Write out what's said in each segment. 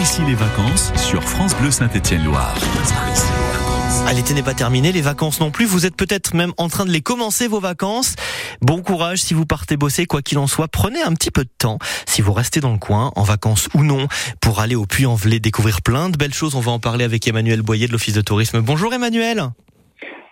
ici les vacances sur France Bleu Saint-Étienne-Loire. Ah, L'été n'est pas terminé, les vacances non plus. Vous êtes peut-être même en train de les commencer, vos vacances. Bon courage si vous partez bosser, quoi qu'il en soit. Prenez un petit peu de temps, si vous restez dans le coin, en vacances ou non, pour aller au Puy-en-Velay découvrir plein de belles choses. On va en parler avec Emmanuel Boyer de l'Office de tourisme. Bonjour Emmanuel.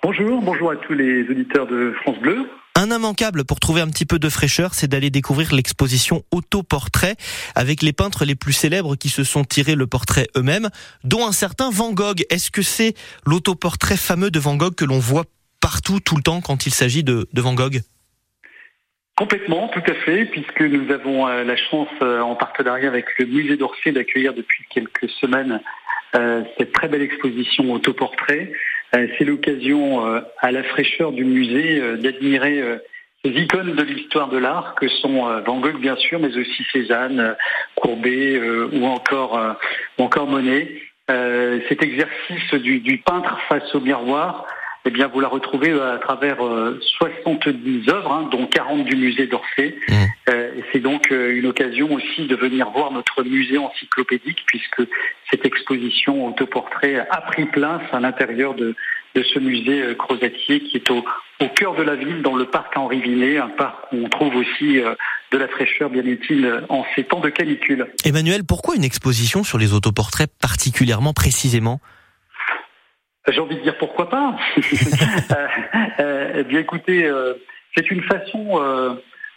Bonjour, bonjour à tous les auditeurs de France Bleu. Un immanquable pour trouver un petit peu de fraîcheur, c'est d'aller découvrir l'exposition Autoportrait avec les peintres les plus célèbres qui se sont tirés le portrait eux-mêmes, dont un certain Van Gogh. Est-ce que c'est l'autoportrait fameux de Van Gogh que l'on voit partout, tout le temps, quand il s'agit de, de Van Gogh? Complètement, tout à fait, puisque nous avons euh, la chance, euh, en partenariat avec le musée d'Orsay, d'accueillir depuis quelques semaines euh, cette très belle exposition autoportrait. Euh, c'est l'occasion, euh, à la fraîcheur du musée, euh, d'admirer ces icônes de l'histoire de l'art que sont Van Gogh bien sûr, mais aussi Cézanne, Courbet ou encore ou encore Monet. cet exercice du, du, peintre face au miroir, eh bien vous la retrouvez à travers 70 œuvres, hein, dont 40 du musée d'Orsay. Mmh. c'est donc une occasion aussi de venir voir notre musée encyclopédique, puisque cette exposition autoportrait a pris place à l'intérieur de, de ce musée euh, Crozatier qui est au, au, cœur de la ville, dans le parc Henri Vinet, un parc où on trouve aussi euh, de la fraîcheur bien utile en ces temps de canicule. Emmanuel, pourquoi une exposition sur les autoportraits particulièrement précisément? J'ai envie de dire pourquoi pas. euh, eh bien écoutez, euh, c'est une façon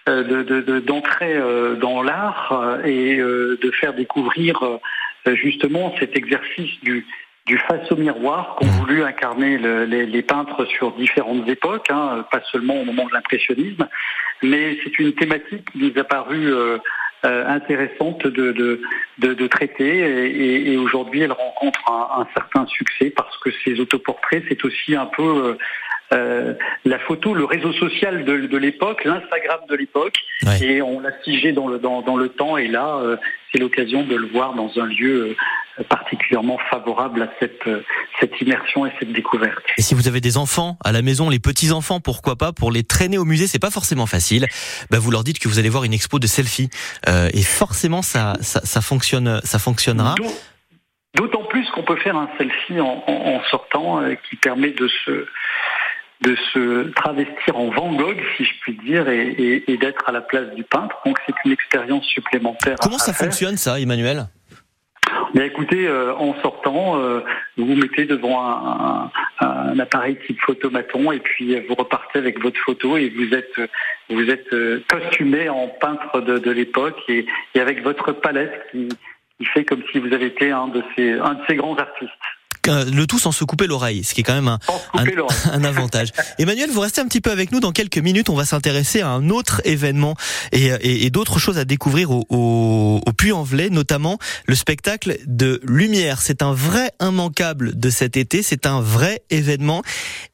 d'entrer de, de, dans l'art et de faire découvrir justement cet exercice du, du face au miroir qu'ont voulu incarner le, les, les, peintres sur différentes époques, hein, pas seulement au moment de l'impressionnisme, mais c'est une thématique qui nous a paru euh, euh, intéressante de, de, de, de traiter. Et, et aujourd'hui elle rencontre un, un, certain succès parce que ces autoportraits c'est aussi un peu euh, euh, la photo, le réseau social de, de l'époque, l'Instagram de l'époque, ouais. et on l'a figé dans le, dans, dans le temps, et là, euh, c'est l'occasion de le voir dans un lieu euh, particulièrement favorable à cette, euh, cette immersion et cette découverte. Et si vous avez des enfants à la maison, les petits-enfants, pourquoi pas, pour les traîner au musée, c'est pas forcément facile, bah vous leur dites que vous allez voir une expo de selfies, euh, et forcément ça, ça, ça, fonctionne, ça fonctionnera. D'autant plus qu'on peut faire un selfie en, en, en sortant euh, qui permet de se de se travestir en Van Gogh, si je puis dire, et, et, et d'être à la place du peintre. Donc c'est une expérience supplémentaire. Comment ça faire. fonctionne ça, Emmanuel? Bien écoutez, euh, en sortant, euh, vous vous mettez devant un, un, un, appareil type photomaton et puis vous repartez avec votre photo et vous êtes vous êtes euh, costumé en peintre de, de l'époque et, et, avec votre palette qui, qui fait comme si vous avez été un de ces un de ces grands artistes le tout sans se couper l'oreille, ce qui est quand même un, un, un, avantage. Emmanuel, vous restez un petit peu avec nous. Dans quelques minutes, on va s'intéresser à un autre événement et, et, et d'autres choses à découvrir au, au, au Puy-en-Velay, notamment le spectacle de Lumière. C'est un vrai immanquable de cet été, c'est un vrai événement.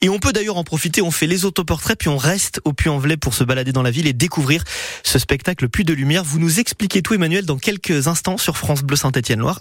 Et on peut d'ailleurs en profiter, on fait les autoportraits, puis on reste au Puy-en-Velay pour se balader dans la ville et découvrir ce spectacle Puy de Lumière. Vous nous expliquez tout, Emmanuel, dans quelques instants sur France Bleu Saint-Étienne-Loire.